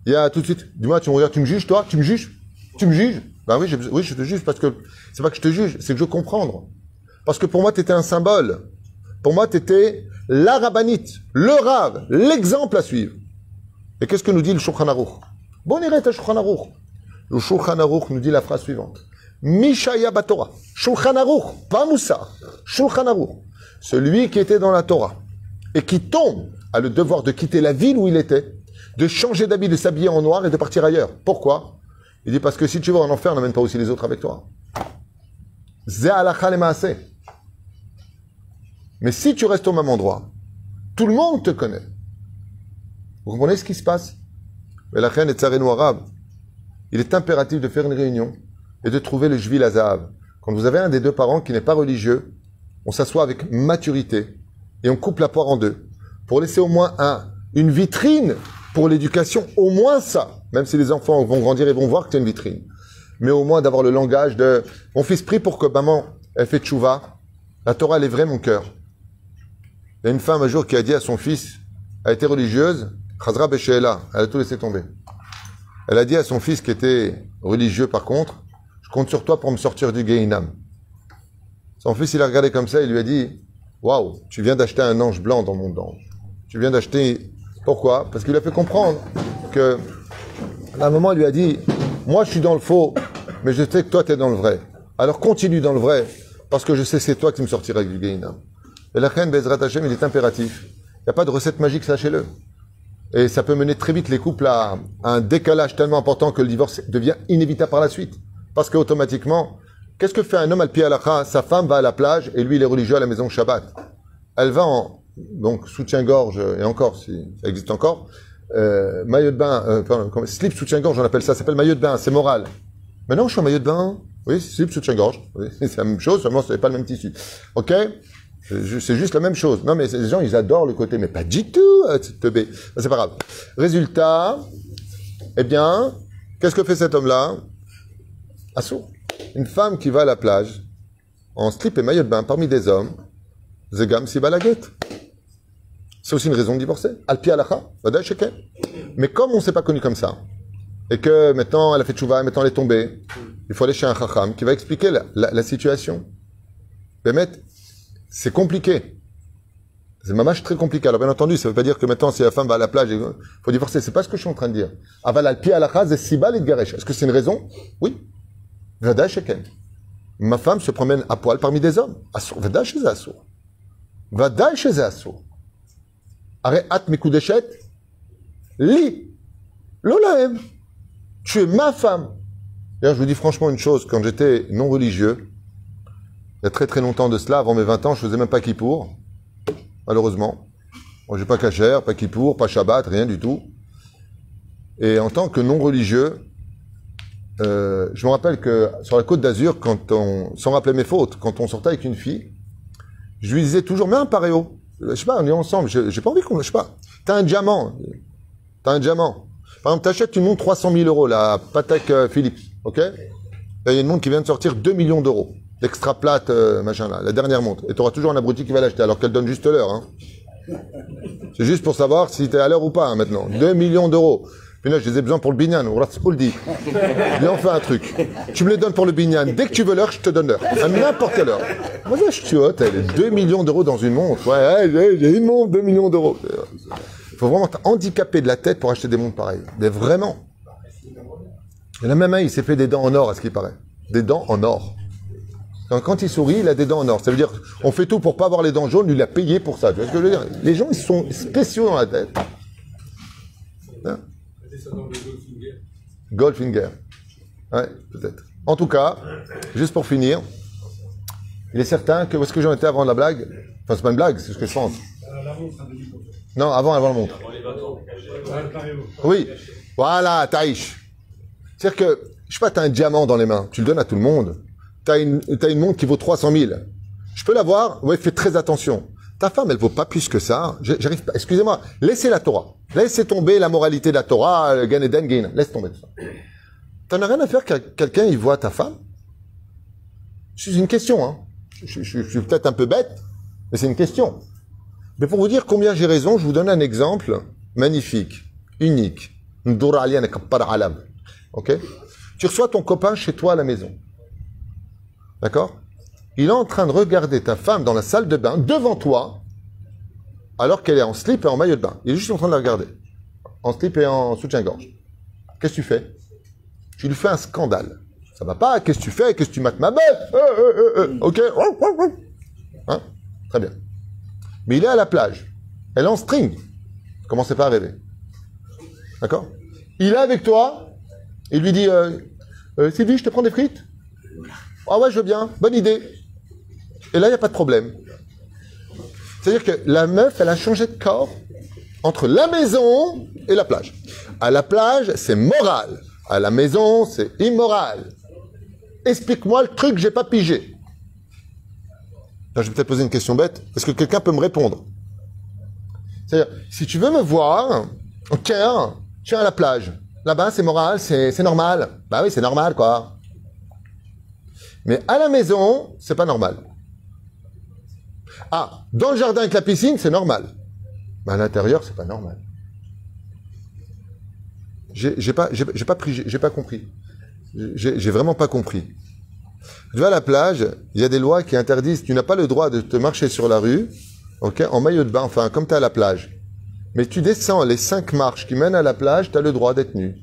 Il y a tout de suite, dis-moi, tu me regardes, tu me juges, toi? Tu me juges? Tu me juges? Ben oui, oui, je te juge parce que c'est pas que je te juge, c'est que je veux comprendre. Parce que pour moi, tu étais un symbole. Pour moi, tu étais la rabbinite, le rave, l'exemple à suivre. Et qu'est-ce que nous dit le Shulchan Aruch? Bon, à Shulchan Aruch. Le Shulchan Aruch nous dit la phrase suivante. Mishaya Batora. Shulchan Aruch, pas Moussa. Shulchan Aruch. Celui qui était dans la Torah et qui tombe a le devoir de quitter la ville où il était, de changer d'habit, de s'habiller en noir et de partir ailleurs. Pourquoi? Il dit parce que si tu vas en enfer, n'emmène pas aussi les autres avec toi. Mais si tu restes au même endroit, tout le monde te connaît. Vous comprenez ce qui se passe? Mais la reine est arabe. Il est impératif de faire une réunion et de trouver le Jvil Azahav. Quand vous avez un des deux parents qui n'est pas religieux, on s'assoit avec maturité et on coupe la poire en deux pour laisser au moins un, une vitrine pour l'éducation, au moins ça. Même si les enfants vont grandir et vont voir que c'est une vitrine. Mais au moins d'avoir le langage de mon fils prie pour que maman elle fait tchouva. La Torah elle est vraie mon cœur. Il y a une femme un jour qui a dit à son fils, elle était religieuse, Chazra Besheela, elle a tout laissé tomber. Elle a dit à son fils qui était religieux par contre, je compte sur toi pour me sortir du Gehinam. Son fils, il a regardé comme ça, il lui a dit, waouh, tu viens d'acheter un ange blanc dans mon ange. Tu viens d'acheter, pourquoi? Parce qu'il a fait comprendre que, à un moment, il lui a dit, moi je suis dans le faux, mais je sais que toi tu es dans le vrai. Alors continue dans le vrai, parce que je sais c'est toi qui me sortiras du Gehinam. Et la reine Bezrat Hashem, il est impératif. Il n'y a pas de recette magique, sachez-le. Et ça peut mener très vite les couples à un décalage tellement important que le divorce devient inévitable par la suite. Parce qu'automatiquement, qu'est-ce que fait un homme al pied à Sa femme va à la plage et lui, il est religieux à la maison Shabbat. Elle va en donc soutien-gorge, et encore, si ça existe encore, euh, maillot de bain, euh, pardon, slip soutien-gorge, on appelle ça, ça s'appelle maillot de bain, c'est moral. Maintenant, je suis en maillot de bain, oui, slip soutien-gorge, oui, (laughs) c'est la même chose, seulement c'est pas le même tissu. Ok? C'est juste la même chose. Non, mais les gens, ils adorent le côté, mais pas du tout, cette teubé. C'est pas grave. Résultat, eh bien, qu'est-ce que fait cet homme-là? Assourd. Une femme qui va à la plage, en slip et maillot de bain, parmi des hommes, Zegam si balaguette. C'est aussi une raison de divorcer. Alpi alacha. Mais comme on ne s'est pas connu comme ça, et que maintenant elle a fait tchouva, maintenant elle est tombée, il faut aller chez un chacham qui va expliquer la situation. Bémet, c'est compliqué. C'est mamache très compliqué. Alors bien entendu, ça ne veut pas dire que maintenant si la femme va à la plage, il faut divorcer. C'est pas ce que je suis en train de dire. Est-ce que c'est une raison? Oui. Ma femme se promène à poil parmi des hommes. Vada chez Assour. Vada chez Assour. Areat mekudeshet. Li. Lolaem. Tu es ma femme. D'ailleurs, je vous dis franchement une chose. Quand j'étais non religieux, très très longtemps de cela, avant mes 20 ans, je faisais même pas Kippour, malheureusement. Moi, j'ai pas Kacher, pas Kippour, pas Shabbat, rien du tout. Et en tant que non religieux, euh, je me rappelle que sur la côte d'Azur, quand on, sans rappeler mes fautes, quand on sortait avec une fille, je lui disais toujours, mais un paréo. Je sais pas, on est ensemble, j'ai pas envie qu'on, je sais pas. T'as un diamant. T'as un diamant. Par exemple, t'achètes une montre 300 000 euros, la Patek euh, Philips, ok? Il y a une montre qui vient de sortir 2 millions d'euros. L'extra plate, euh, machin là, la dernière montre. Et t'auras toujours un abruti qui va l'acheter, alors qu'elle donne juste l'heure, hein. C'est juste pour savoir si t'es à l'heure ou pas, hein, maintenant. 2 millions d'euros. Puis là, je les ai besoin pour le binyan, ou dit. Viens, on fait un truc. Tu me les donnes pour le binyan. Dès que tu veux l'heure, je te donne l'heure. À n'importe quelle heure. Moi, je suis est 2 millions d'euros dans une montre. Ouais, j'ai- une montre, 2 millions d'euros. Il faut vraiment être handicapé de la tête pour acheter des montres pareilles. Mais vraiment. Et là, même un, il s'est fait des dents en or, à ce qui paraît. Des dents en or. Quand, il sourit, il a des dents en or. Ça veut dire, on fait tout pour pas avoir les dents jaunes, lui, il a payé pour ça. Tu vois ce que je veux dire? Les gens, ils sont spéciaux dans la tête. Hein? Goldfinger. Ouais, peut-être. En tout cas, juste pour finir, il est certain que où est-ce que j'en étais avant la blague? Enfin, c'est pas une blague, c'est ce que je pense. Non, avant, avant la montre. Oui. Voilà, Taïch. C'est-à-dire que, je sais pas, t'as un diamant dans les mains, tu le donnes à tout le monde. T'as une, t'as une montre qui vaut 300 000. Je peux l'avoir Ouais, fais très attention. Ta femme, elle vaut pas plus que ça. J'arrive pas. Excusez-moi. Laissez la Torah. Laissez tomber la moralité de la Torah, le Gan Gain. Laisse tomber tout ça. T'en as rien à faire que quelqu'un, il voit ta femme? C'est une question, hein. Je, suis peut-être un peu bête, mais c'est une question. Mais pour vous dire combien j'ai raison, je vous donne un exemple magnifique, unique. Ok? Tu reçois ton copain chez toi à la maison. D'accord? Il est en train de regarder ta femme dans la salle de bain devant toi, alors qu'elle est en slip et en maillot de bain. Il est juste en train de la regarder. En slip et en soutien-gorge. Qu'est-ce que tu fais? Tu lui fais un scandale. Ça va pas, qu'est-ce que tu fais? Qu'est-ce que tu mates ma bête Euh, euh, euh, euh, Ok? Hein? Très bien. Mais il est à la plage. Elle est en string. Commencez pas à rêver. D'accord? Il est avec toi. Il lui dit euh, euh, Sylvie, je te prends des frites? Ah ouais, je veux bien. Bonne idée. Et là, il n'y a pas de problème. C'est-à-dire que la meuf, elle a changé de corps entre la maison et la plage. À la plage, c'est moral. À la maison, c'est immoral. Explique-moi le truc j'ai pas pigé. Je vais peut-être poser une question bête. Est-ce que quelqu'un peut me répondre? C'est-à-dire, si tu veux me voir, ok, suis à la plage. Là-bas, c'est moral, c'est normal. Bah oui, c'est normal, quoi. Mais à la maison, c'est pas normal. Ah, dans le jardin avec la piscine, c'est normal. Mais à l'intérieur, c'est pas normal. J'ai pas, j'ai pas pris, j'ai pas compris. J'ai vraiment pas compris. Tu vas à la plage, il y a des lois qui interdisent, tu n'as pas le droit de te marcher sur la rue, ok, en maillot de bain, enfin, comme tu es à la plage. Mais tu descends les cinq marches qui mènent à la plage, tu as le droit d'être nu.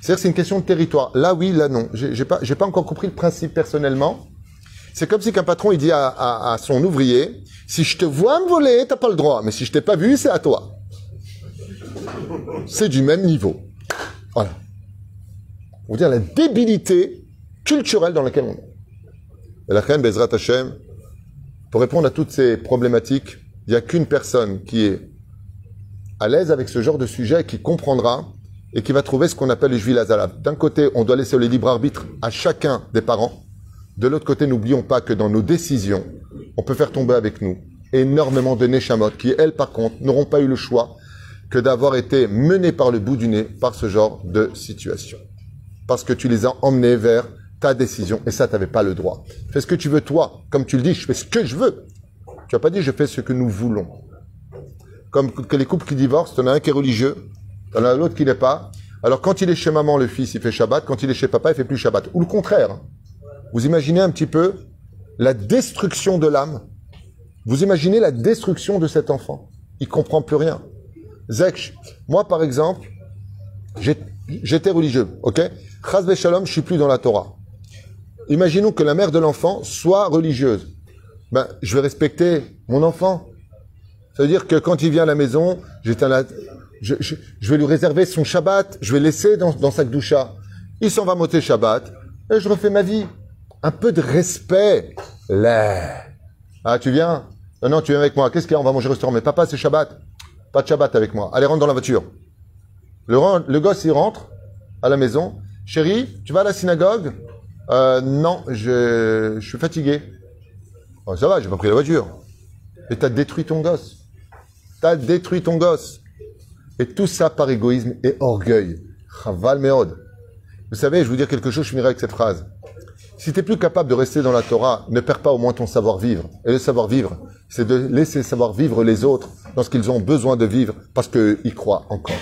C'est-à-dire, c'est une question de territoire. Là, oui, là, non. J'ai pas, pas encore compris le principe personnellement. C'est comme si qu'un patron, il dit à, son ouvrier, si je te vois me voler, t'as pas le droit. Mais si je t'ai pas vu, c'est à toi. C'est du même niveau. Voilà. Pour dire la débilité culturelle dans laquelle on est. Et la reine Bezrat pour répondre à toutes ces problématiques, il n'y a qu'une personne qui est à l'aise avec ce genre de sujet, qui comprendra et qui va trouver ce qu'on appelle le juil azalav. D'un côté, on doit laisser le libre arbitre à chacun des parents. De l'autre côté, n'oublions pas que dans nos décisions, on peut faire tomber avec nous énormément de neshamot qui, elles, par contre, n'auront pas eu le choix que d'avoir été menées par le bout du nez par ce genre de situation. Parce que tu les as emmenées vers ta décision et ça, tu n'avais pas le droit. Fais ce que tu veux, toi. Comme tu le dis, je fais ce que je veux. Tu n'as pas dit je fais ce que nous voulons. Comme que les couples qui divorcent, en as un qui est religieux, tu en as l'autre qui n'est pas. Alors quand il est chez maman, le fils, il fait Shabbat. Quand il est chez papa, il fait plus Shabbat. Ou le contraire. Vous imaginez un petit peu la destruction de l'âme Vous imaginez la destruction de cet enfant Il comprend plus rien. Zek, moi par exemple, j'étais religieux, ok? Chaz Shalom, je suis plus dans la Torah. Imaginons que la mère de l'enfant soit religieuse. Ben, je vais respecter mon enfant. Ça veut dire que quand il vient à la maison, j'éteins la- je, vais lui réserver son Shabbat, je vais laisser dans, sa doucha. Il s'en va moter Shabbat, et je refais ma vie. Un peu de respect. Là. Ah, tu viens? Non, non, tu viens avec moi. Qu'est-ce qu'il y a? On va manger au restaurant. Mais papa, c'est Shabbat. Pas de Shabbat avec moi. Allez, rentre dans la voiture. Le, gosse, il rentre à la maison. Chérie, tu vas à la synagogue? Euh, Non, je, je suis fatigué. Oh, ça va, j'ai pas pris la voiture. Et t'as détruit ton gosse. T'as détruit ton gosse. Et tout ça par égoïsme et orgueil. Chaval meod. Vous savez, je vais vous dire quelque chose, je finirai avec cette phrase. Si tu n'es plus capable de rester dans la Torah, ne perds pas au moins ton savoir-vivre. Et le savoir-vivre, c'est de laisser savoir-vivre les autres dans ce qu'ils ont besoin de vivre parce qu'ils croient encore.